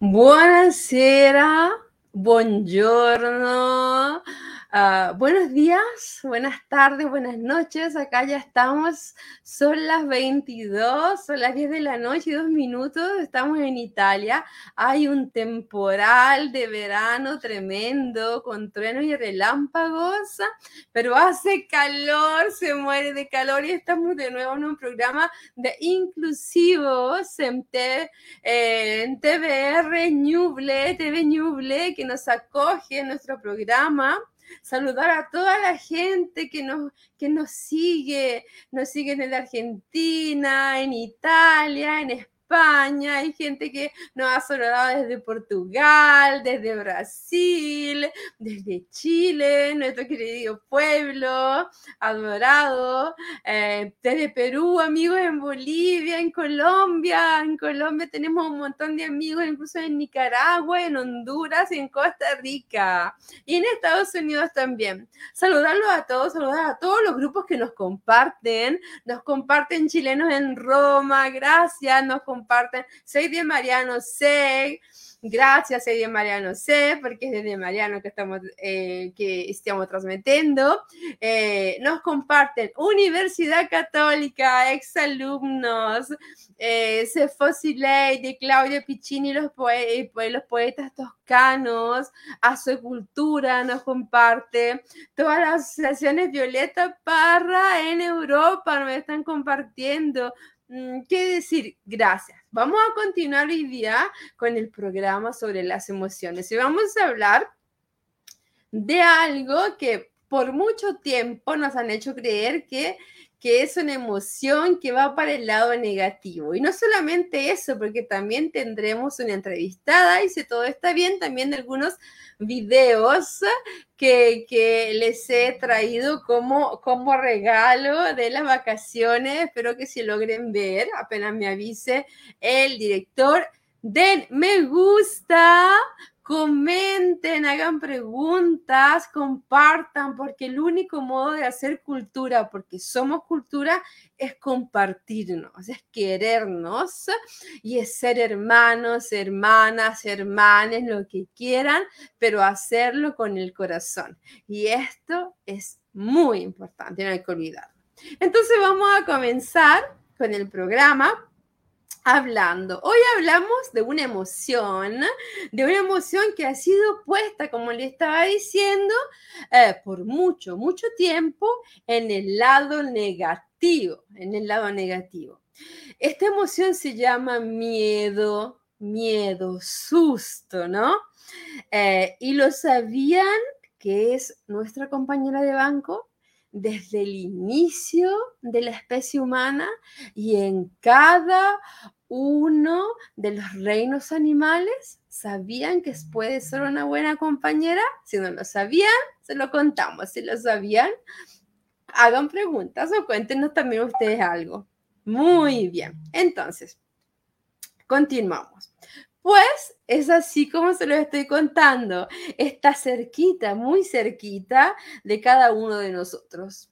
Buonasera, buongiorno, Ah, buenos días, buenas tardes, buenas noches. Acá ya estamos. Son las 22, son las 10 de la noche y dos minutos. Estamos en Italia. Hay un temporal de verano tremendo con truenos y relámpagos, pero hace calor, se muere de calor y estamos de nuevo en un programa de inclusivos en, eh, en TVR TV Ñuble, que nos acoge en nuestro programa saludar a toda la gente que nos, que nos sigue, nos siguen en Argentina, en Italia, en España España, hay gente que nos ha saludado desde Portugal, desde Brasil, desde Chile, nuestro querido pueblo adorado, eh, desde Perú, amigos en Bolivia, en Colombia, en Colombia tenemos un montón de amigos, incluso en Nicaragua, en Honduras en Costa Rica, y en Estados Unidos también. Saludarlos a todos, saludar a todos los grupos que nos comparten, nos comparten chilenos en Roma, gracias, nos comparten comparten. Soy de Mariano C. Gracias, soy de Mariano C, porque es desde Mariano que estamos, eh, que estamos transmitiendo. Eh, nos comparten Universidad Católica, exalumnos, eh, Cefosilei, de Claudio Piccini, los, poe los poetas toscanos, a su cultura nos comparte. Todas las asociaciones Violeta Parra en Europa nos están compartiendo. Mm, ¿Qué decir? Gracias. Vamos a continuar hoy día con el programa sobre las emociones y vamos a hablar de algo que por mucho tiempo nos han hecho creer que que es una emoción que va para el lado negativo. Y no solamente eso, porque también tendremos una entrevistada y si todo está bien, también algunos videos que, les he traído como, como regalo de las vacaciones. Espero que si logren ver, apenas me avise el director. Den me gusta, comenten, hagan preguntas, compartan, porque el único modo de hacer cultura, porque somos cultura, es compartirnos, es querernos y es ser hermanos, hermanas, hermanes, lo que quieran, pero hacerlo con el corazón. Y esto es muy importante, no hay que olvidarlo. Entonces vamos a comenzar con el programa hablando. Hoy hablamos de una emoción, de una emoción que ha sido puesta, como le estaba diciendo, eh, por mucho, mucho tiempo en el lado negativo, en el lado negativo. Esta emoción se llama miedo, miedo, susto, ¿no? Eh, y lo sabían que es nuestra compañera de banco desde el inicio de la especie humana y en cada uno de los reinos animales sabían que puede ser una buena compañera. Si no lo sabían, se lo contamos. Si lo sabían, hagan preguntas o cuéntenos también ustedes algo. Muy bien. Entonces, continuamos. Pues es así como se lo estoy contando. Está cerquita, muy cerquita de cada uno de nosotros.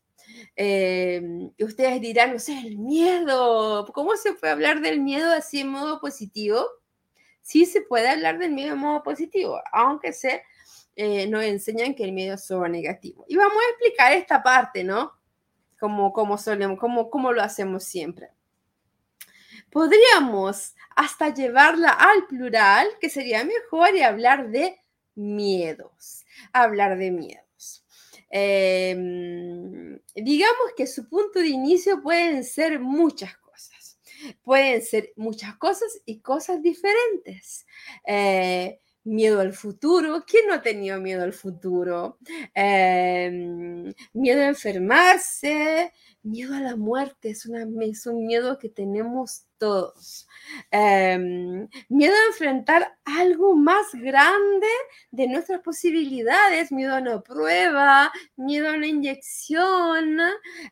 Eh, ustedes dirán, no sé, el miedo. ¿Cómo se puede hablar del miedo así en modo positivo? Sí se puede hablar del miedo en modo positivo, aunque se eh, nos enseñan que el miedo es solo negativo. Y vamos a explicar esta parte, ¿no? Como, como solemos, como, como lo hacemos siempre. Podríamos hasta llevarla al plural, que sería mejor, y hablar de miedos. Hablar de miedo. Em, digamos que su punto de inicio pueden ser muchas cosas. Pueden ser muchas cosas y cosas diferentes. Eh, miedo al futuro. ¿Quién no ha tenido miedo al futuro? Em, miedo a enfermarse, miedo a la muerte. Es, una, es un miedo que tenemos todos. Em, miedo a enfrentar algo más grande de nuestras posibilidades, miedo a una prueba, miedo a una inyección,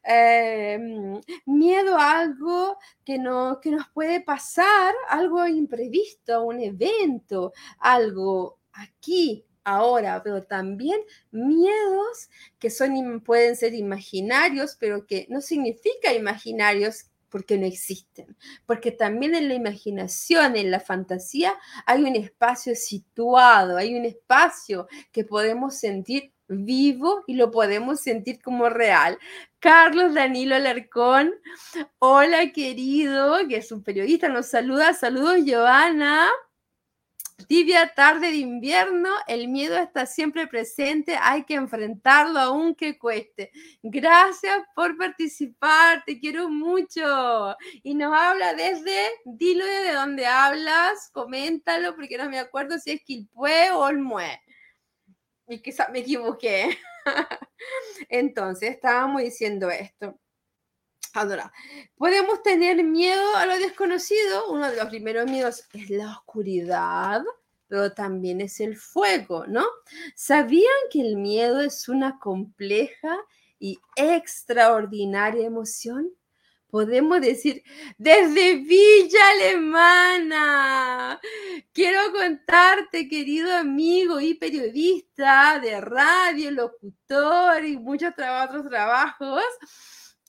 em, miedo a algo que, no, que nos puede pasar, algo imprevisto, un evento, algo aquí, ahora, pero también miedos que son, pueden ser imaginarios, pero que no significa imaginarios porque no existen, porque también en la imaginación, en la fantasía, hay un espacio situado, hay un espacio que podemos sentir vivo y lo podemos sentir como real. Carlos Danilo Alarcón, hola querido, que es un periodista, nos saluda, saludos Joana. Tibia tarde de invierno, el miedo está siempre presente, hay que enfrentarlo aunque cueste. Gracias por participar, te quiero mucho. Y nos habla desde, dilo de dónde hablas, coméntalo, porque no me acuerdo si es Quilpue o Olmue. Y quizás me equivoqué. Entonces, estábamos diciendo esto. Ahora, podemos tener miedo a lo desconocido. Uno de los primeros miedos es la oscuridad, pero también es el fuego, ¿no? ¿Sabían que el miedo es una compleja y extraordinaria emoción? Podemos decir, desde Villa Alemana. Quiero contarte, querido amigo y periodista de radio, locutor y muchos otros trabajos,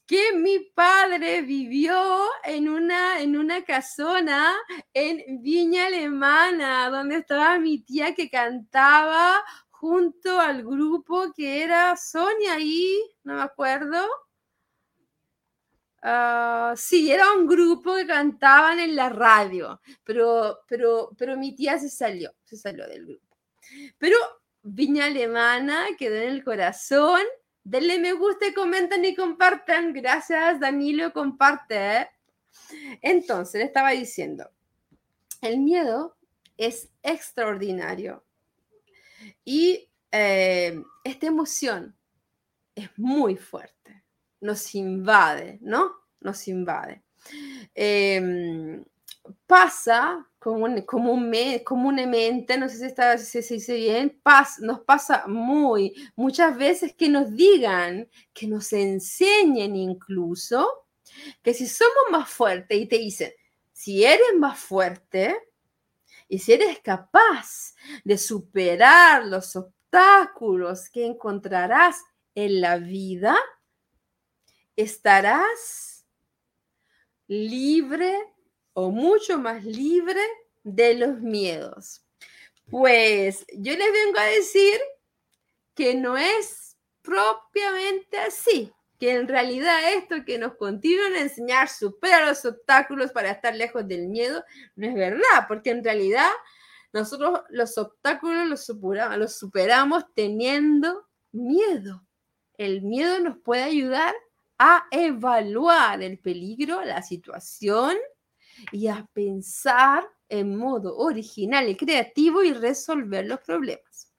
que mi padre vivió en una, en una casona en Viña Alemana, donde estaba mi tía que cantaba junto al grupo que era Sonia y, no me acuerdo. Uh, sí, era un grupo que cantaban en la radio, pero, pero, pero mi tía se salió, se salió del grupo. Pero Viña Alemana quedó en el corazón Denle me gusta comenten y compartan. Gracias, Danilo, comparte. Entonces, le estaba diciendo, el miedo es extraordinario y eh, esta emoción es muy fuerte, nos invade, ¿no? Nos invade. Em, pasa comúnmente, no sé si, está, se dice bien, nos pasa muy, muchas veces que nos digan, que nos enseñen incluso, que si somos más fuertes y te dicen, si eres más fuerte y si eres capaz de superar los obstáculos que encontrarás en la vida, estarás libre o mucho más libre de los miedos. Pues yo les vengo a decir que no es propiamente así, que en realidad esto que nos continúan a enseñar supera los obstáculos para estar lejos del miedo, no es verdad, porque en realidad nosotros los obstáculos los superamos, los superamos teniendo miedo. El miedo nos puede ayudar a evaluar el peligro, la situación y a pensar en modo original y creativo y resolver los problemas.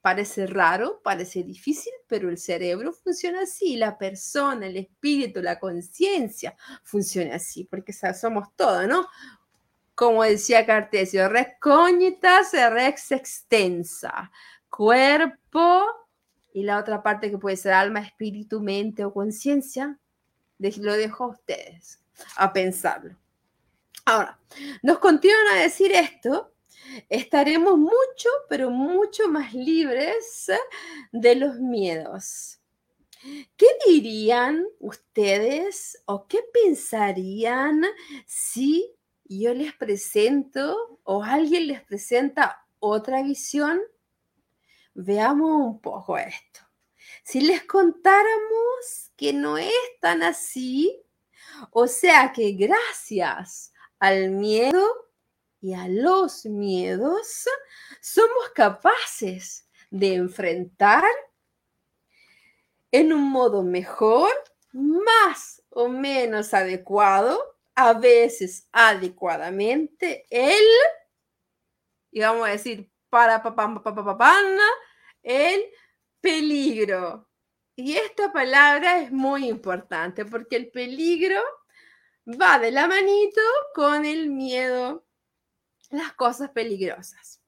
Parece raro, parece difícil, pero el cerebro funciona así, la persona, el espíritu, la conciencia funciona así, porque somos todo, ¿no? Como decía Cartesio, res cognitas rex extensa, cuerpo y la otra parte que puede ser alma, espíritu, mente o conciencia, lo dejo a ustedes a pensarlo. Ahora, nos continúan a decir esto, estaremos mucho, pero mucho más libres de los miedos. ¿Qué dirían ustedes o qué pensarían si yo les presento o alguien les presenta otra visión? Veamos un poco esto. Si les contáramos que no es tan así, o sea que gracias al miedo y a los miedos, somos capaces de enfrentar en un modo mejor, más o menos adecuado, a veces adecuadamente, el, y vamos a decir, para papá, papá, el peligro. Y esta palabra es muy importante porque el peligro va de la manito con el miedo, las cosas peligrosas.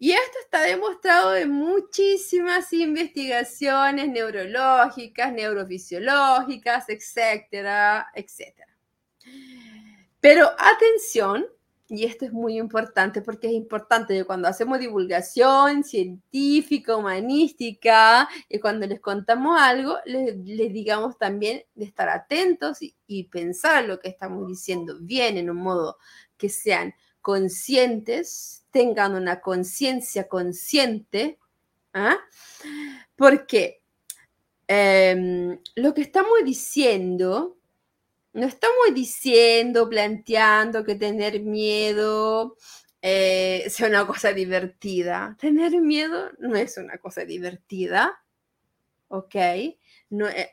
Y esto está demostrado en muchísimas investigaciones neurológicas, neurofisiológicas, etcétera, etcétera. Pero atención, y esto es muy importante porque es importante cuando hacemos divulgación científica, humanística, y cuando les contamos algo, les, digamos también de estar atentos y, pensar lo que estamos diciendo bien en un modo que sean conscientes, tengan una conciencia consciente, ¿ah? porque em, lo que estamos diciendo no estamos diciendo, planteando que tener miedo eh, sea una cosa divertida. Tener miedo no es una cosa divertida, ¿ok? Eh,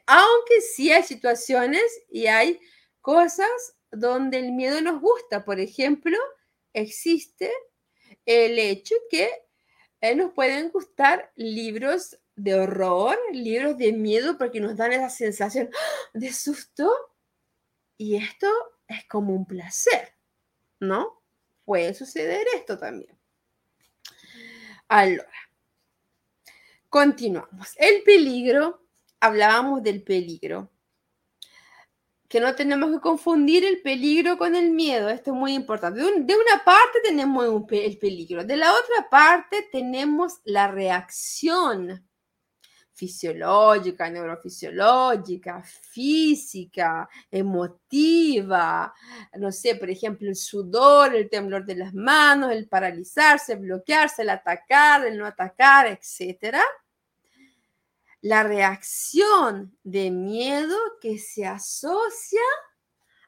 aunque sí hay situaciones y hay cosas donde el miedo nos gusta. Por ejemplo, existe el hecho que eh, nos pueden gustar libros de horror, libros de miedo, porque nos dan esa sensación de susto y esto es como un placer, ¿no? Puede suceder esto también. Ahora, continuamos. El peligro, hablábamos del peligro, que no tenemos que confundir el peligro con el miedo, esto es muy importante. De, una parte tenemos el peligro, de la otra parte tenemos la reacción fisiológica, neurofisiológica, física, emotiva, no sé, por ejemplo, el sudor, el temblor de las manos, el paralizarse, bloquearse, el atacar, el no atacar, etc. La reacción de miedo que se asocia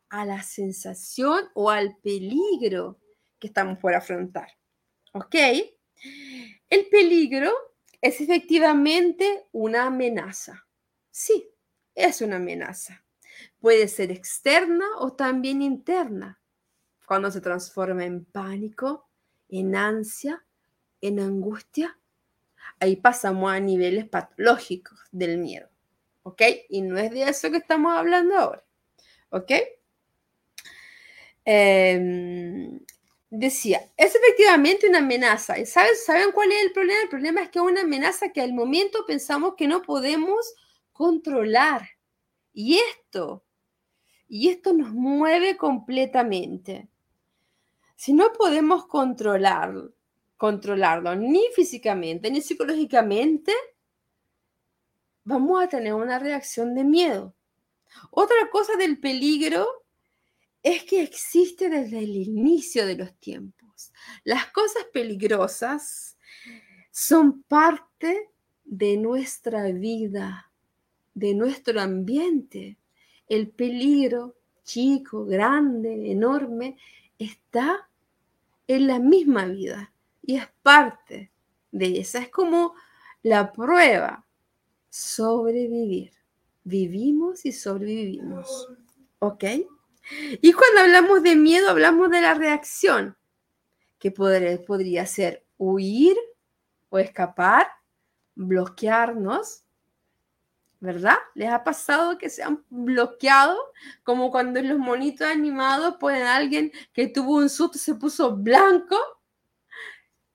a la sensación o al peligro que estamos por afrontar. ¿Ok? El peligro es efectivamente una amenaza. Sí, es una amenaza. Puede ser externa o también interna. Cuando se transforma en pánico, en ansia, en angustia, ahí pasamos a niveles patológicos del miedo. ¿Ok? Y no es de eso que estamos hablando ahora. ¿Ok? Eh, decía, es efectivamente una amenaza. ¿Y ¿Saben cuál es el problema? El problema es que es una amenaza que al momento pensamos que no podemos controlar. Y esto, y esto nos mueve completamente. Si no podemos controlar, controlarlo ni físicamente ni psicológicamente, vamos a tener una reacción de miedo. Otra cosa del peligro es que existe desde el inicio de los tiempos. Las cosas peligrosas son parte de nuestra vida, de nuestro ambiente. El peligro, chico, grande, enorme, está en la misma vida y es parte de esa. Es como la prueba, sobrevivir. Vivimos y sobrevivimos. ¿Ok? Y cuando hablamos de miedo, hablamos de la reacción, que podría, ser huir o escapar, bloquearnos, ¿verdad? ¿Les ha pasado que se han bloqueado? Como cuando en los monitos animados ponen a alguien que tuvo un susto se puso blanco.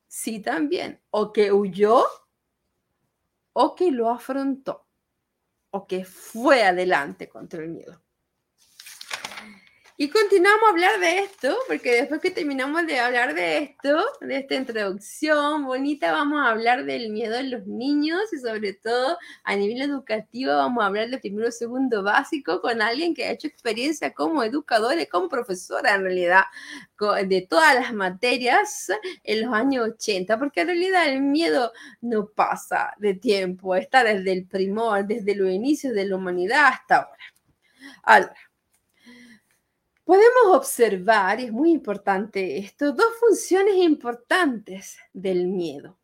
Sí, también. O que huyó o que lo afrontó o que fue adelante contra el miedo. Y continuamos a hablar de esto, porque después que terminamos de hablar de esto, de esta introducción bonita, vamos a hablar del miedo en los niños y sobre todo a nivel educativo vamos a hablar de primero segundo básico con alguien que ha hecho experiencia como educadora y como profesora en realidad de todas las materias en los años 80, porque en realidad el miedo no pasa de tiempo, está desde el primor, desde los inicios de la humanidad hasta ahora. Ahora, Podemos observar, y es muy importante esto, dos funciones importantes del miedo.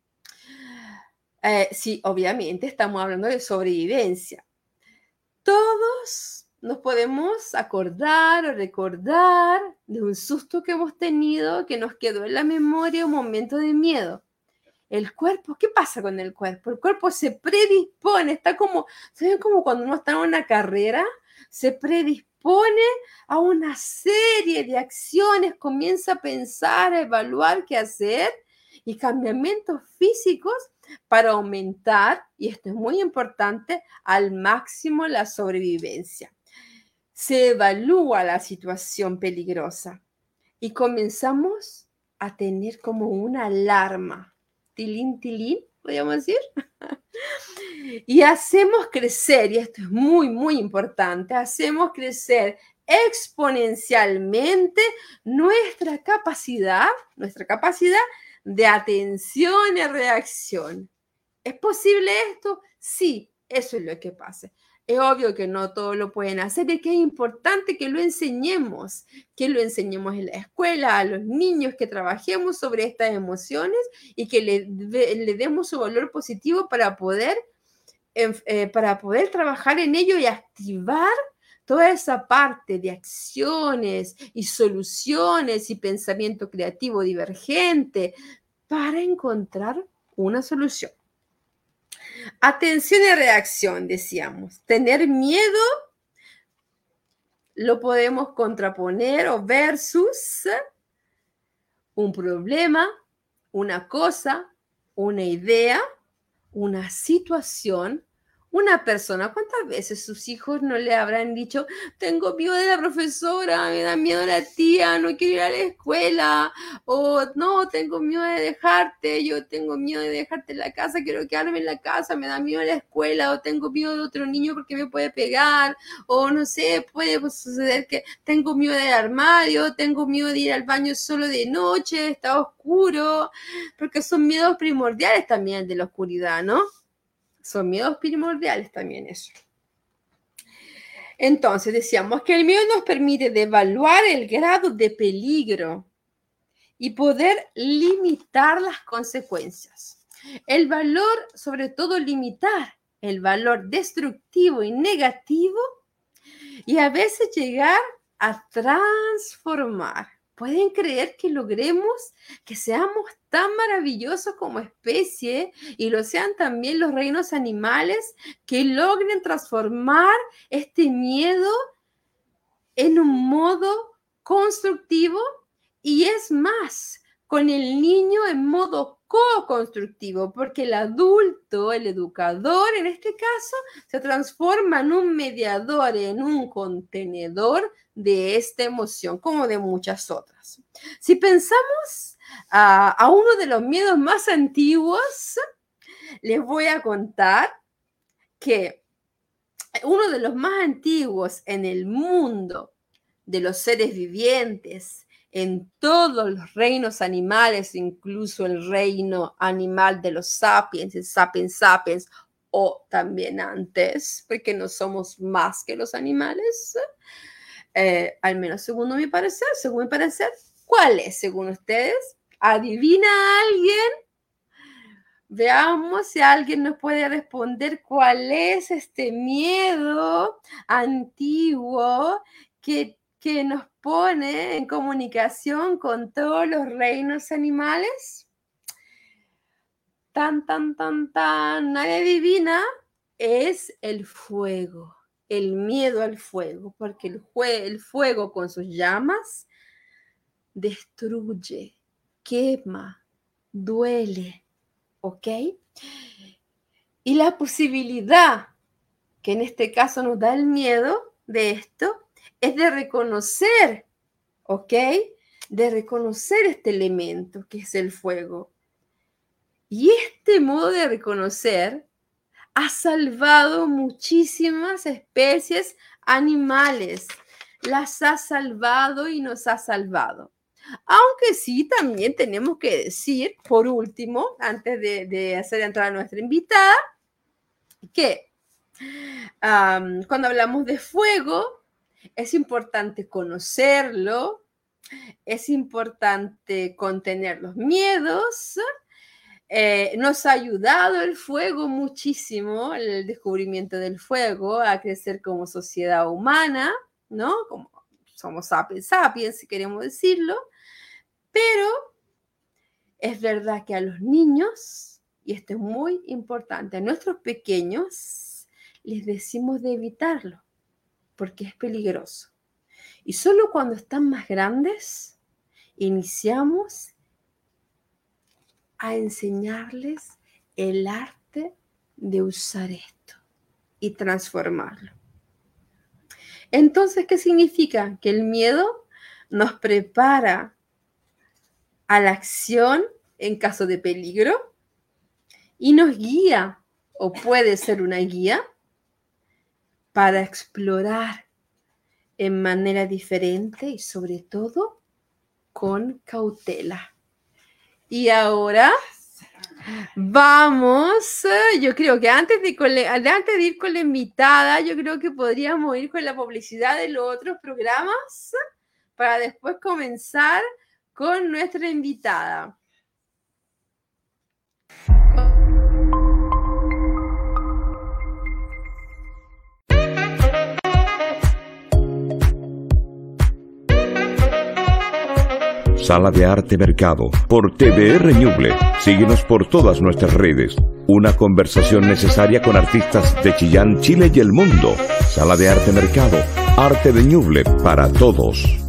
Eh, sí, obviamente estamos hablando de sobrevivencia. Todos nos podemos acordar o recordar de un susto que hemos tenido que nos quedó en la memoria un momento de miedo. El cuerpo, ¿qué pasa con el cuerpo? El cuerpo se predispone, está como, ¿saben como cuando uno está en una carrera? Se predispone pone a una serie de acciones, comienza a pensar, a evaluar qué hacer y cambiamientos físicos para aumentar, y esto es muy importante, al máximo la sobrevivencia. Se evalúa la situación peligrosa y comenzamos a tener como una alarma, tilín, tilín, podríamos decir. y hacemos crecer, y esto es muy, muy importante, hacemos crecer exponencialmente nuestra capacidad, nuestra capacidad de atención y reacción. ¿Es posible esto? Sí, eso es lo que pasa. Es obvio que no todos lo pueden hacer y que es importante que lo enseñemos, que lo enseñemos en la escuela, a los niños, que trabajemos sobre estas emociones y que le, le demos su valor positivo para poder, eh, para poder trabajar en ello y activar toda esa parte de acciones y soluciones y pensamiento creativo divergente para encontrar una solución. Atención y reacción, decíamos. Tener miedo lo podemos contraponer o versus un problema, una cosa, una idea, una situación una persona, ¿cuántas veces sus hijos no le habrán dicho, tengo miedo de la profesora, me da miedo la tía, no quiero ir a la escuela, o no, tengo miedo de dejarte, yo tengo miedo de dejarte en la casa, quiero quedarme en la casa, me da miedo la escuela, o tengo miedo de otro niño porque me puede pegar, o no sé, puede suceder que tengo miedo del armario, tengo miedo de ir al baño solo de noche, está oscuro, porque son miedos primordiales también de la oscuridad, ¿no? Son miedos primordiales también eso. Entonces decíamos que el miedo nos permite evaluar el grado de peligro y poder limitar las consecuencias. El valor, sobre todo limitar el valor destructivo y negativo y a veces llegar a transformar ¿Pueden creer que logremos que seamos tan maravillosos como especie y lo sean también los reinos animales que logren transformar este miedo en un modo constructivo? Y es más, con el niño en modo co-constructivo, porque el adulto, el educador en este caso, se transforma en un mediador, en un contenedor de esta emoción, como de muchas otras. Si pensamos a, uno de los miedos más antiguos, les voy a contar que uno de los más antiguos en el mundo de los seres vivientes, en todos los reinos animales, incluso el reino animal de los sapiens, el sapiens sapiens, o también antes, porque no somos más que los animales, eh, al menos según mi parecer, según mi parecer, ¿cuál es según ustedes? ¿Adivina alguien? Veamos si alguien nos puede responder cuál es este miedo antiguo que, que nos pone en comunicación con todos los reinos animales. Tan, tan, tan, tan, nadie adivina, es el fuego el miedo al fuego, porque el, el fuego con sus llamas destruye, quema, duele, ¿ok? Y la posibilidad que en este caso nos da el miedo de esto es de reconocer, ¿ok? De reconocer este elemento que es el fuego. Y este modo de reconocer ha salvado muchísimas especies animales. Las ha salvado y nos ha salvado. Aunque sí, también tenemos que decir, por último, antes de, hacer entrar a nuestra invitada, que cuando hablamos de fuego, es importante conocerlo, es importante contener los miedos, eh, nos ha ayudado el fuego muchísimo, el descubrimiento del fuego, a crecer como sociedad humana, ¿no? Como somos sapiens sapiens, si queremos decirlo. Pero es verdad que a los niños, y esto es muy importante, a nuestros pequeños les decimos de evitarlo, porque es peligroso. Y solo cuando están más grandes, iniciamos a enseñarles el arte de usar esto y transformarlo. Entonces, ¿qué significa? Que el miedo nos prepara a la acción en caso de peligro y nos guía, o puede ser una guía, para explorar en manera diferente y sobre todo con cautela. Y ahora vamos, yo creo que antes de, antes de ir con la invitada, yo creo que podríamos ir con la publicidad de los otros programas para después comenzar con nuestra invitada. Sala de Arte Mercado, por TVR Ñuble. Síguenos por todas nuestras redes. Una conversación necesaria con artistas de Chillán, Chile y el mundo. Sala de Arte Mercado, arte de Ñuble para todos.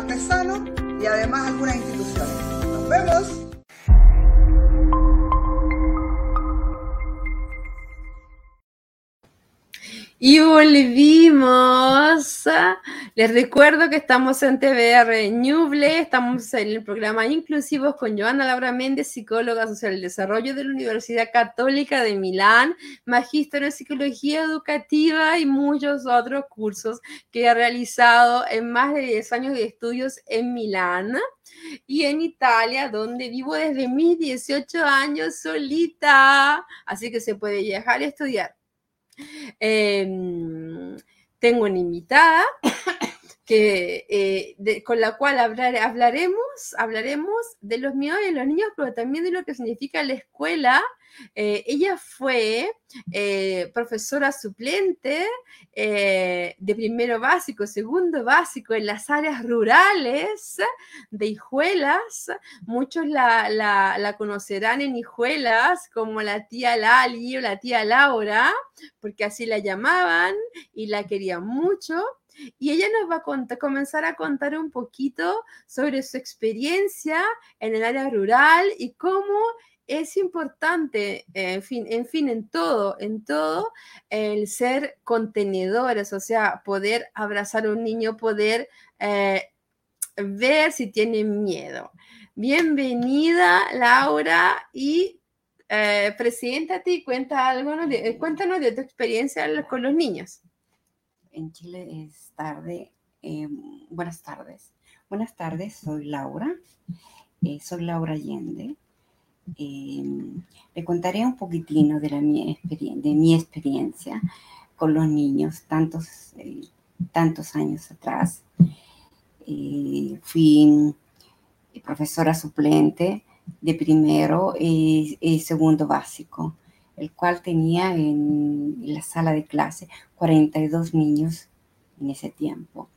Artesanos y además algunas instituciones. ¡Nos vemos! Y volvimos. Les recuerdo que estamos en TVR Ñuble, estamos en el programa Inclusivos con Joana Laura Méndez, psicóloga social del desarrollo de la Universidad Católica de Milán, magíster en psicología educativa y muchos otros cursos que ha realizado en más de 10 años de estudios en Milán y en Italia, donde vivo desde mis 18 años solita. Así que se puede viajar y estudiar. Em, tengo una invitada eh, con la cual hablaremos, hablaremos de los miedos de los niños, pero también de lo que significa la escuela eh, ella fue eh, profesora suplente de primero básico, segundo básico en las áreas rurales de Hijuelas. Muchos la, conocerán en Hijuelas como la tía Lali o la tía Laura, porque así la llamaban y la querían mucho. Y ella nos va a comenzar a contar un poquito sobre su experiencia en el área rural y cómo es importante, eh, en fin, en todo, en todo, el ser contenedores, o sea, poder abrazar a un niño, poder eh, ver si tiene miedo. Bienvenida, Laura, y eh, preséntate y cuenta algo, cuéntanos de tu experiencia con los niños. En Chile es tarde. buenas tardes. Buenas tardes, soy Laura. soy Laura Allende eh, le contaré un poquitino de, mi, de mi experiencia con los niños tantos, eh, tantos años atrás. Eh, fui profesora suplente de primero y, segundo básico, el cual tenía en, la sala de clase 42 niños en ese tiempo,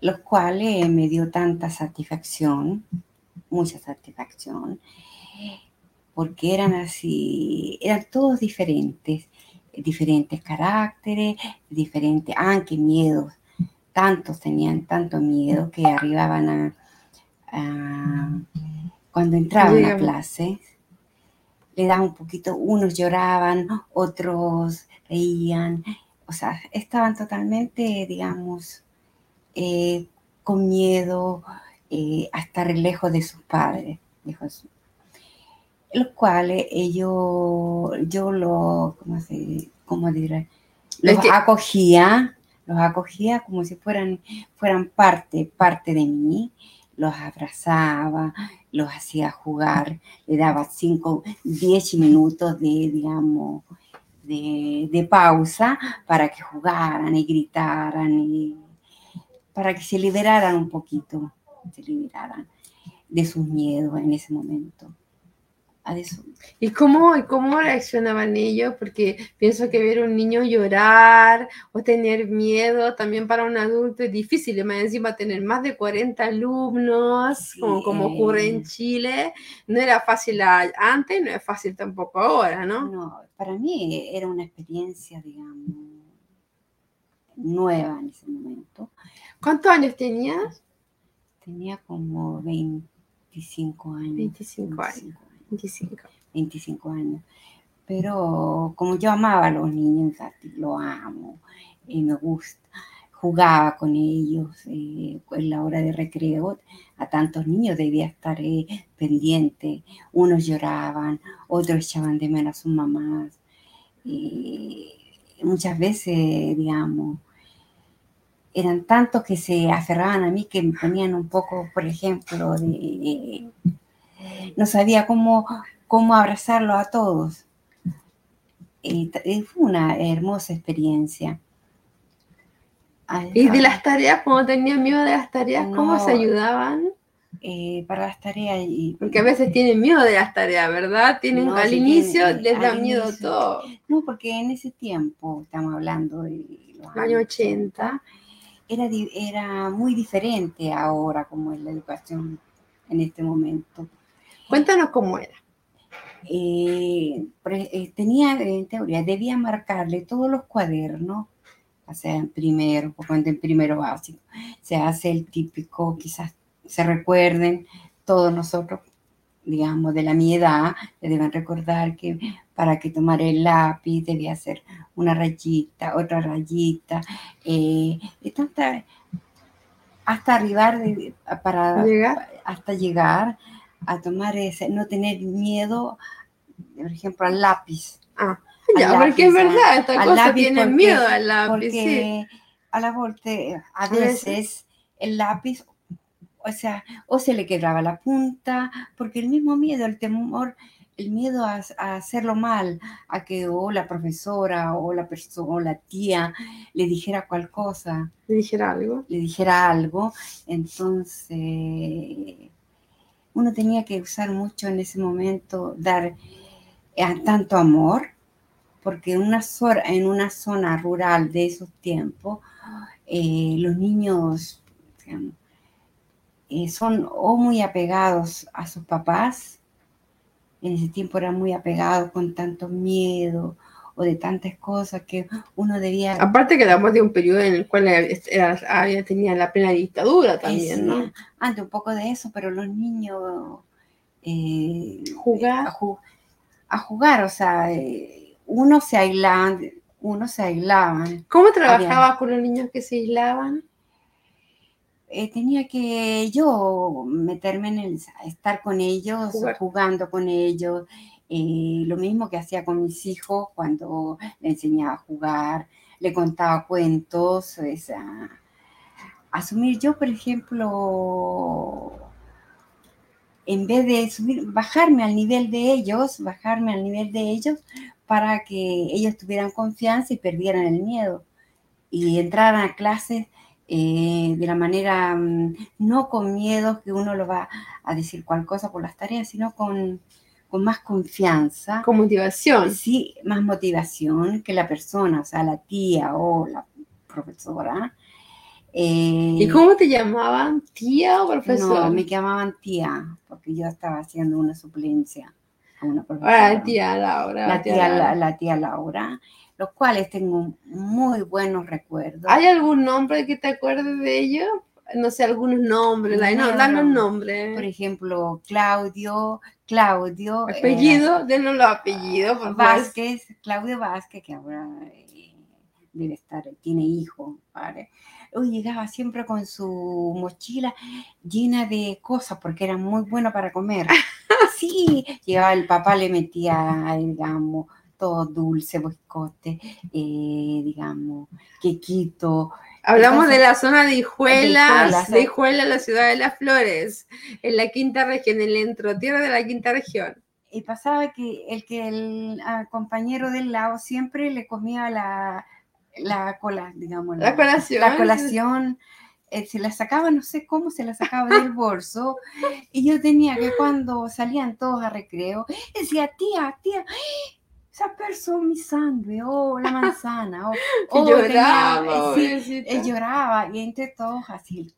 los cuales me dio tanta satisfacción, mucha satisfacción, porque eran así, eran todos diferentes, diferentes caracteres, diferentes, ah, qué miedos, tantos tenían tanto miedo que arribaban a, a cuando entraban a clase, le daban un poquito, unos lloraban, otros reían, o sea, estaban totalmente, digamos, eh, con miedo eh, a estar lejos de sus padres, lejos, los cuales ellos, yo lo, ¿cómo, se, cómo diré? Los acogía, los acogía como si fueran, fueran parte, parte de mí, los abrazaba, los hacía jugar, le daba 5, 10 minutos de, digamos, de, de, pausa para que jugaran y gritaran y para que se liberaran un poquito, se liberaran de sus miedos en ese momento. ¿Y cómo, cómo reaccionaban ellos? Porque pienso que ver a un niño llorar o tener miedo también para un adulto es difícil. Y más encima tener más de 40 alumnos, como, como ocurre en Chile, no era fácil antes, no es fácil tampoco ahora, ¿no? No, para mí era una experiencia, digamos, nueva en ese momento. ¿Cuántos años tenías? Tenía como 25 años. 25 años. 25. 25 años. Pero como yo amaba a los niños, lo amo, y me gusta, jugaba con ellos eh, en la hora de recreo, a tantos niños debía estar eh, pendiente, unos lloraban, otros echaban de menos a sus mamás, muchas veces, digamos, eran tantos que se aferraban a mí que me ponían un poco, por ejemplo, de no sabía cómo, cómo abrazarlo a todos. Y, fue una hermosa experiencia. ¿Y de las tareas, cuando tenían miedo de las tareas, cómo se ayudaban? Eh, para las tareas. Y, porque a veces tienen miedo de las tareas, ¿verdad? Tienen al inicio les da miedo todo. No, porque en ese tiempo, estamos hablando de los años 80, era, era muy diferente ahora como es la educación en este momento. Cuéntanos cómo era. Eh, eh, tenía, en teoría, debía marcarle todos los cuadernos, o sea, en primero, en primero básico. Se hace el típico, quizás se recuerden, todos nosotros, digamos, de la mi edad, le deben recordar que para que tomara el lápiz debía hacer una rayita, otra rayita, eh, y tanta, hasta arribar, para, ¿Llegar? hasta llegar a tomar ese, no tener miedo, por ejemplo, al lápiz. Ah, ya, porque es verdad, esta cosa tiene miedo al lápiz. Porque a la volte, a veces el lápiz, o sea, o se le quebraba la punta, porque el mismo miedo, el temor, el miedo a, hacerlo mal, a que o la profesora o la persona o la tía le dijera cual cosa. Le dijera algo. Le dijera algo. Entonces, uno tenía que usar mucho en ese momento, dar eh, tanto amor, porque en una, zona, en una zona rural de esos tiempos, eh, los niños eh, son o muy apegados a sus papás, en ese tiempo eran muy apegados con tanto miedo, o de tantas cosas que uno debía... Aparte que hablamos de un periodo en el cual había, tenía la plena dictadura también, ¿no? Antes un poco de eso, pero los niños... Eh, jugar. A, jugar, o sea, eh, uno se aislaban, uno se aislaban. ¿Cómo trabajaba con los niños que se aislaban? Eh, tenía que yo meterme en el, estar con ellos, jugando con ellos, lo mismo que hacía con mis hijos cuando le enseñaba a jugar, le contaba cuentos, asumir yo, por ejemplo, en vez de subir, bajarme al nivel de ellos, bajarme al nivel de ellos para que ellos tuvieran confianza y perdieran el miedo y entraran a clases eh, de la manera, mm, no con miedo que uno lo va a decir cual cosa por las tareas, sino con, con más confianza. Con motivación. Sí, más motivación que la persona, o sea, la tía o la profesora. Eh, ¿Y cómo te llamaban? ¿Tía o profesora? No, me llamaban tía, porque yo estaba haciendo una suplencia. a una profesora. La tía Laura. La tía, la, la tía Laura, los cuales tengo muy buenos recuerdos. ¿Hay algún nombre que te acuerdes de ellos? No sé, algunos nombres, no, No, danos no. nombres. Por ejemplo, Claudio, Claudio. eh, Apellido, denos los apellidos, por favor. Vázquez, Claudio Vázquez, que ahora eh, debe estar, tiene hijo, llegaba siempre con su mochila llena de cosas porque era muy bueno para comer. Sí, llegaba el papá, le metía, digamos, todo dulce, biscote, eh, digamos, quequito. Hablamos Entonces, de la zona de Hijuelas, Hijuelas, de. Hijuelas, la ciudad de las flores, en la quinta región, en el entrotierra de la quinta región. Y pasaba que el que el ah, compañero del lado siempre le comía la, la cola, digamos. La colación. La colación. eh, se la sacaba, no sé cómo se la sacaba del bolso. Y yo tenía que cuando salían todos a recreo, decía, tía, tía, esa persona mi sangre, oh, la manzana, oh, oh, lloraba, tenía- sí, él lloraba y entre todos así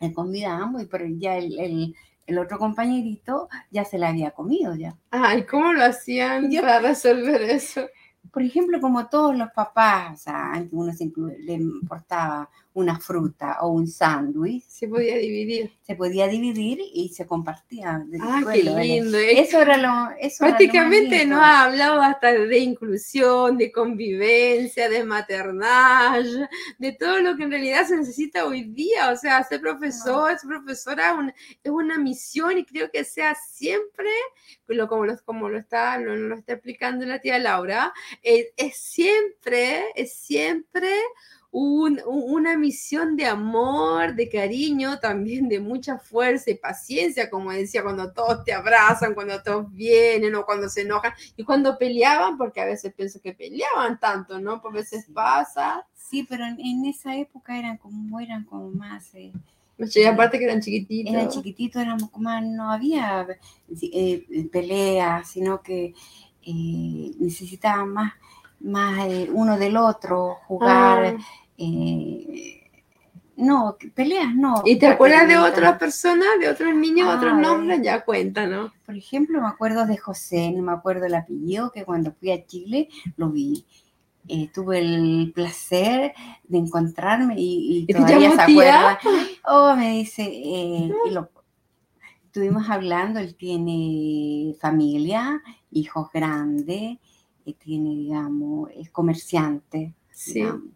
le convidamos, y pero ya el, el- el otro compañerito ya se la había comido ya. Ay, ¿cómo lo hacían Yo- para resolver eso? Por ejemplo, como todos los papás, o sea, uno se le importaba una fruta o un sándwich, Se podía dividir. se podía dividir y se compartía. Ah, qué lindo. Es- Eso era lo eso Prácticamente nos ha hablado hasta de inclusión, de convivencia, de maternage, de todo lo que en realidad se necesita hoy día. O sea, ser profesor, ser profesora un- es una misión y creo que sea siempre, lo, como, lo, como lo, está, lo, lo está explicando la tía Laura, eh, es siempre, es siempre un- un- una misión de amor, de cariño, también de mucha fuerza y paciencia, como decía, cuando todos te abrazan, cuando todos vienen o cuando se enojan y cuando peleaban, porque a veces pienso que peleaban tanto, ¿no? Por veces Sí. pasa. Sí, pero en, en esa época eran como eran como más eh, Y aparte que eran chiquititos. eran chiquititos, éramos como no había eh, peleas, sino que eh, necesitaban más, más eh, uno del otro, jugar. Ah. Eh, no, peleas no. ¿Y te acuerdas de otras personas, de otros niños, otros nombres? Ya cuéntanos. Por ejemplo, me acuerdo de José, no me acuerdo el apellido, que cuando fui a Chile lo vi. Eh, tuve el placer de encontrarme y, y ¿Y te todavía se acuerda. Oh, me dice, eh, y lo, estuvimos hablando, él tiene familia, hijos grandes, eh, tiene, digamos, es comerciante. Sí. digamos.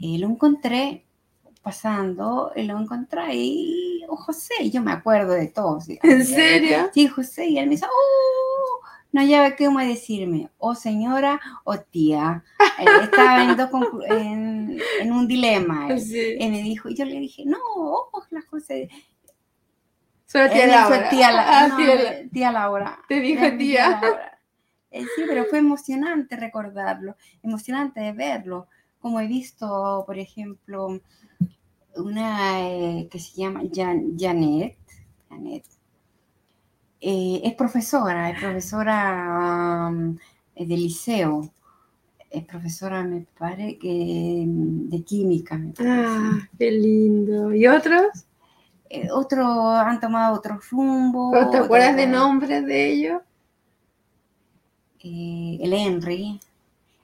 Eh, lo encontré pasando, eh, lo encontré y, oh, José, yo me acuerdo de todos. digamos, ¿En serio? Sí, José, y él me dice, oh, no había qué más decirme, o señora o tía. Eh, estaba en, en, en un dilema. él. Sí. Y me dijo, y yo le dije, no, hola José. Solo tía Él Laura. tía, La- Ah, no, tía tía Laura. Te dijo mi tía. Laura. Eh, sí, pero fue emocionante recordarlo, emocionante de verlo, como he visto, por ejemplo, una eh, que se llama Jan- Janet, Janet, eh, es profesora, es profesora um, de liceo, es profesora, me parece, que mm, de química. Ah, qué lindo. ¿Y otros? Eh, otro, han tomado otro rumbo. ¿O ¿Te acuerdas de nombres de ellos? el Henry,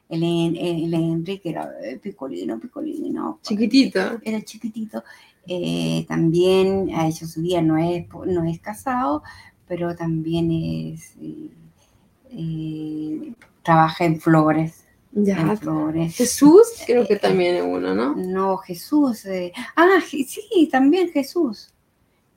el, Hen- el Henry, que era eh, picolino, picolino, Chiquitito. era chiquitito, eh, también ha hecho su vida, no es, no es casado, pero también es, eh, eh, trabaja en flores, Ya. en flores. Jesús, creo que también es uno, ¿no? No, Jesús, eh, ah, sí, también Jesús.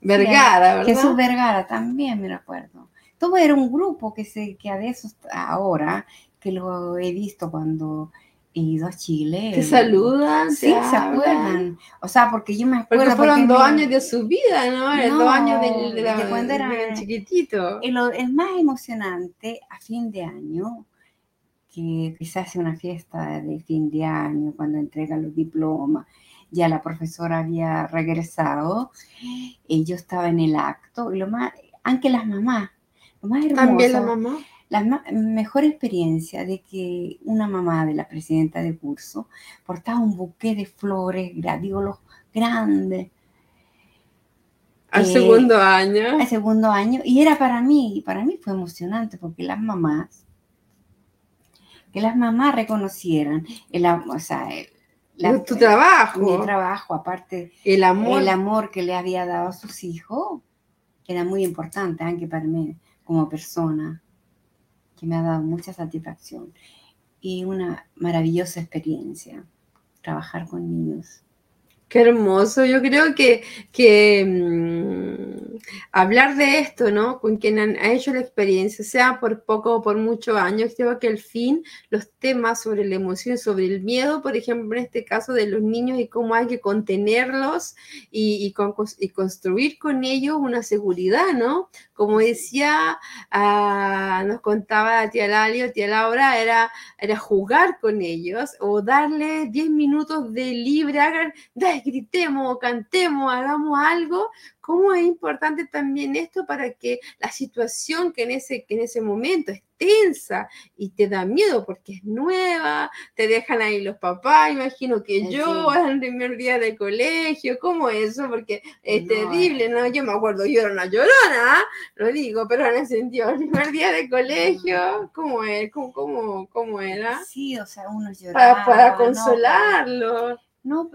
Vergara, ¿verdad? Jesús Vergara también me acuerdo. Todo era un grupo que se que a veces ahora que lo he visto cuando he ido a Chile. Te saludan, Sí, se acuerdan. O sea, porque yo me acuerdo. Porque fueron porque dos me- años de su vida, ¿no? No, dos años de, la, de cuando era- de chiquitito. El, el más emocionante a fin de año, que, se hace una fiesta de fin de año cuando entregan los diplomas, ya la profesora había regresado y yo estaba en el acto, y lo más, aunque las mamás, lo más hermoso, También la mamá. La mejor experiencia de que una mamá de la presidenta de curso portaba un buque de flores, gladiolus grandes. Al Eh, segundo año. al segundo año y era para mí, y para mí fue emocionante porque las mamás, que las mamás reconocieran el, o sea, el- la- tu trabajo. mi trabajo, aparte el amor. el amor que le había dado a sus hijos, era muy importante, aunque para mí como persona, que me ha dado mucha satisfacción y una maravillosa experiencia trabajar con niños. Qué hermoso. Yo creo que, que mm, hablar de esto, ¿no? Con quien han, ha hecho la experiencia, sea por poco o por muchos años, creo que al fin los temas sobre la emoción, sobre el miedo, por ejemplo, en este caso de los niños y cómo hay que contenerlos y, y con- y construir con ellos una seguridad, ¿no? Como decía, ah, nos contaba tía Lali o tía Laura, era, era jugar con ellos o darle 10 minutos de libre, hagan, "Dale, gritemos, cantemos, hagamos algo. ¿Cómo es importante también esto para que la situación que en ese, que en ese momento es tensa y te da miedo porque es nueva, te dejan ahí los papás, imagino que Sí. yo el primer día de colegio, ¿cómo es eso? Porque es No, terrible, ¿no? Yo me acuerdo, yo era una llorona, lo digo, pero en el sentido, el primer día de colegio, ¿cómo es? ¿Cómo, cómo, cómo era? Sí, o sea, uno Para, lloraba. para ¿no? consolarlo. No,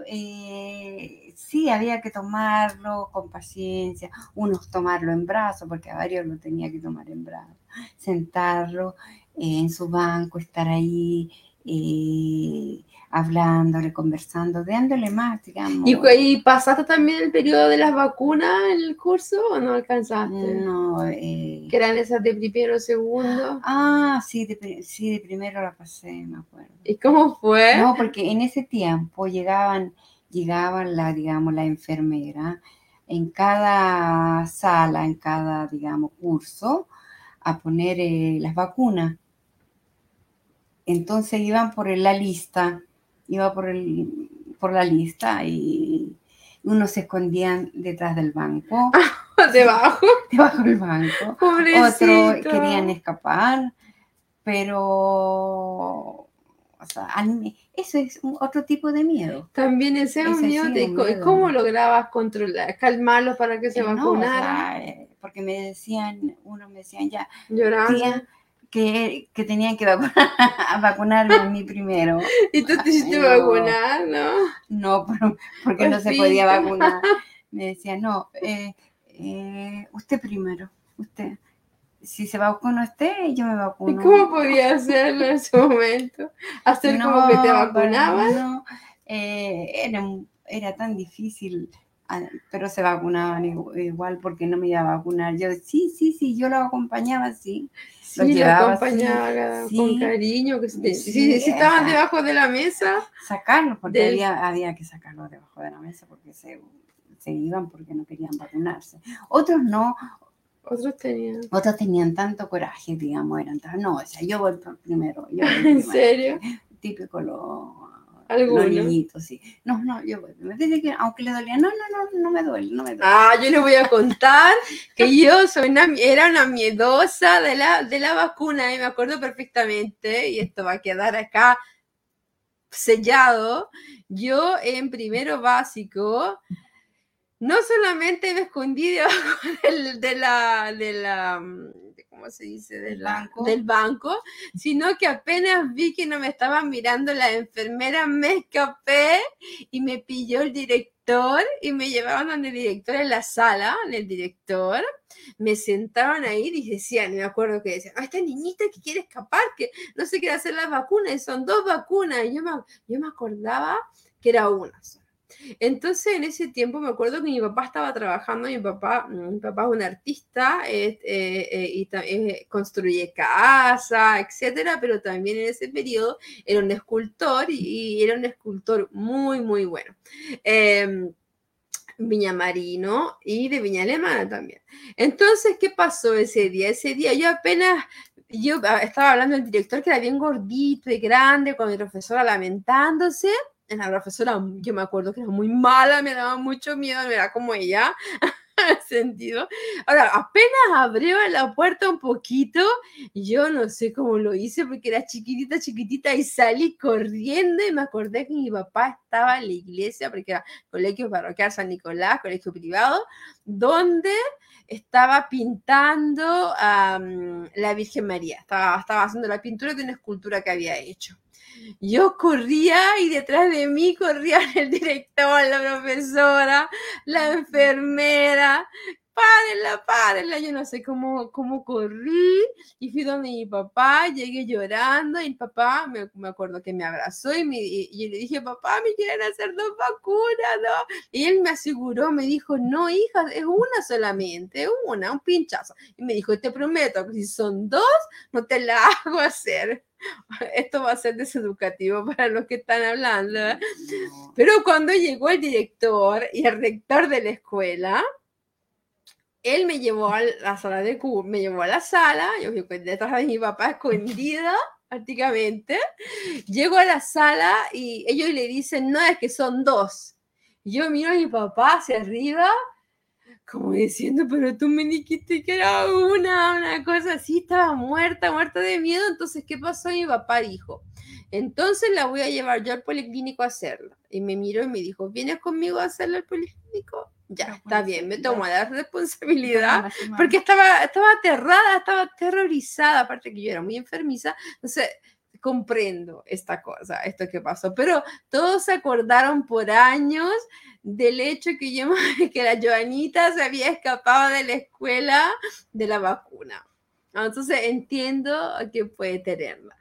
eh, sí, había que tomarlo con paciencia, unos tomarlo en brazos, porque a varios lo tenía que tomar en brazos, sentarlo en su banco, estar ahí eh, hablándole, conversando, dándole más, digamos. ¿Y, pasaste también el periodo de las vacunas en el curso o no alcanzaste? No, eh, Que eran esas de primero, segundo. ah, sí de, sí, de primero la pasé, me acuerdo. ¿Y cómo fue? No, porque en ese tiempo llegaban, llegaban la, digamos, la enfermera en cada sala, en cada, digamos, curso, a poner eh, las vacunas. Entonces iban por la lista, iba por, el, por la lista y unos se escondían detrás del banco, Debajo. debajo del banco. Pobrecito. Otros querían escapar, pero o sea, eso es un- otro tipo de miedo. También ese es un Ese miedo. de. ¿Cómo lograbas controlar, calmarlos para que se Eh, no, o vacunaran? sea, eh, porque me decían, unos me decían ya, Llorando. tía, que, que tenían que vacunar, vacunarme a mí primero. Y tú te hiciste No. vacunar, ¿no? No, por- porque no se podía vacunar. Me decían, no, eh, eh, usted primero, usted. Si se vacuna usted, yo me ¿Y vacuno. cómo podías hacerlo en ese momento? ¿Hacer como que te No, vacunaban? No, eh, era, era tan difícil, pero se vacunaban igu- igual porque no me iba a vacunar. Yo, sí, sí, sí, yo lo acompañaba, sí. Sí, Los llevaba acompañaba sí. con cariño. Que Sí, si, si estaban debajo de la mesa, Sacarlos, porque Del- había, había que sacarlos debajo de la mesa porque se, se iban porque no querían vacunarse. Otros no, otros tenían. otros tenían tanto coraje, digamos, eran tan, no, o sea, yo voy por primero, yo voy ¿En primero. serio? Típico lo- Algunos. los niñitos, sí. No, no, yo primero. Dice que aunque le dolía, no, no, no, no me duele, no me duele. Ah, yo les voy a contar que yo soy una, era una miedosa de la, de la vacuna y me acuerdo perfectamente, y esto va a quedar acá sellado. Yo en primero básico, no solamente me escondí debajo de la, de la, mm, ¿cómo se dice? De Del banco. del banco, sino que apenas vi que no me estaban mirando la enfermera, me escapé y me pilló el director y me llevaban donde el director en la sala, en el director, me sentaban ahí y decían, me acuerdo que decían, "Ah, esta niñita que quiere escapar, que no se quiere hacer las vacunas, y son dos vacunas, y yo me, yo me acordaba que era una sola. Entonces, en ese tiempo me acuerdo que mi papá estaba trabajando, mi papá, mi papá es un artista eh, eh, y eh, construye casa, etcétera, pero también en ese periodo era un escultor y, era un escultor muy, muy bueno. Em, Viñamarino y de Viña Alemana también. Entonces, ¿qué pasó ese día? Ese día yo apenas, yo ah, estaba hablando del director que era bien gordito y grande, con mi profesora lamentándose. La profesora, yo me acuerdo que era muy mala, me daba mucho miedo, no era como ella. sentido. Ahora, apenas abrió la puerta un poquito, yo no sé cómo lo hice porque era chiquitita, chiquitita y salí corriendo y me acordé que mi papá estaba en la iglesia, porque era colegio parroquial San Nicolás, colegio privado, donde estaba pintando a la Virgen María, estaba, estaba haciendo la pintura de una escultura que había hecho. Yo corría y detrás de mí corría el director, la profesora, la enfermera, párenla, párenla. Yo no sé cómo, cómo corrí y fui donde mi papá, llegué llorando y el papá, me, me acuerdo que me abrazó y, me, y, le dije, papá, me quieren hacer dos vacunas, ¿no? Y él me aseguró, me dijo, no, hija, es una solamente, una, un pinchazo. Y me dijo, te prometo que si son dos, no te la hago hacer. Esto va a ser deseducativo para los que están hablando. ¿eh? Pero cuando llegó el director y el rector de la escuela, él me llevó a la sala de me llevó a la sala, yo fui detrás de mi papá escondida prácticamente, llego a la sala y ellos le dicen, no, es que son dos. Yo miro a mi papá hacia arriba, como diciendo, pero tú me dijiste que era una, una cosa así, estaba muerta, muerta de miedo, entonces, ¿qué pasó? Mi papá dijo, entonces la voy a llevar yo al policlínico a hacerla. Y me miró y me dijo, ¿vienes conmigo a hacerla al policlínico? Ya, está bien, me tomo la responsabilidad, porque estaba, estaba aterrada, estaba aterrorizada, aparte que yo era muy enfermiza, entonces comprendo esta cosa, esto que pasó, pero todos se acordaron por años del hecho que yo, que la Joanita se había escapado de la escuela de la vacuna. Entonces entiendo que puede tenerla.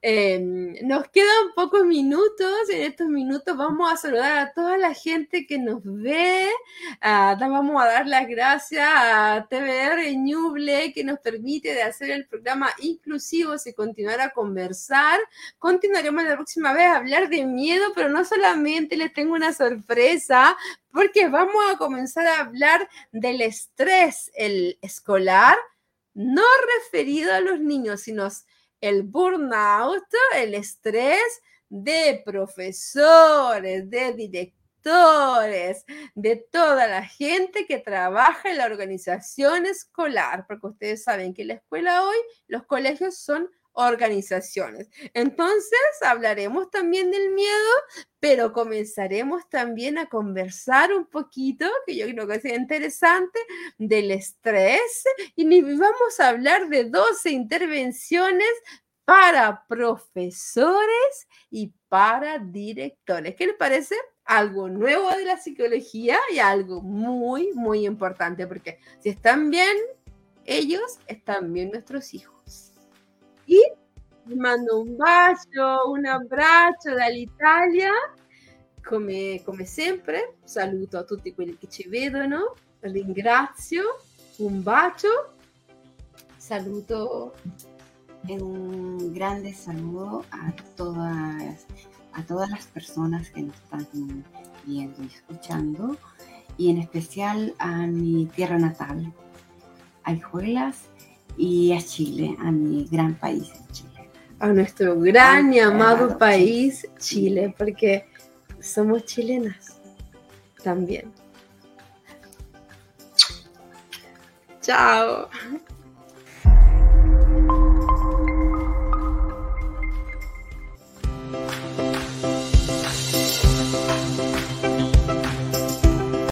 Em, nos quedan pocos minutos. En estos minutos vamos a saludar a toda la gente que nos ve. Uh, vamos a dar las gracias a TVR Ñuble que nos permite de hacer el programa inclusivo y continuar a conversar. Continuaremos la próxima vez a hablar de miedo, pero no solamente les tengo una sorpresa porque vamos a comenzar a hablar del estrés el escolar no referido a los niños, sino el burnout, el estrés de profesores, de directores, de toda la gente que trabaja en la organización escolar, porque ustedes saben que la escuela hoy, los colegios son organizaciones. Entonces, hablaremos también del miedo, pero comenzaremos también a conversar un poquito, que yo creo que es interesante, del estrés y vamos a hablar de 12 intervenciones para profesores y para directores. ¿Qué les parece? Algo nuevo de la psicología y algo muy, muy importante, porque si están bien, ellos están bien nuestros hijos. Y mando un bacio, un abbraccio dall'Italia, come, come sempre. Saluto a tutti quelli che ci vedono, ringrazio, un bacio, saluto. un grande saludo a todas, a todas las personas que nos están viendo y escuchando, y en especial a mi tierra natal, a Hijuelas y a Chile, a mi gran país, Chile. A nuestro gran y amado país, Chile, porque somos chilenas también. Chao.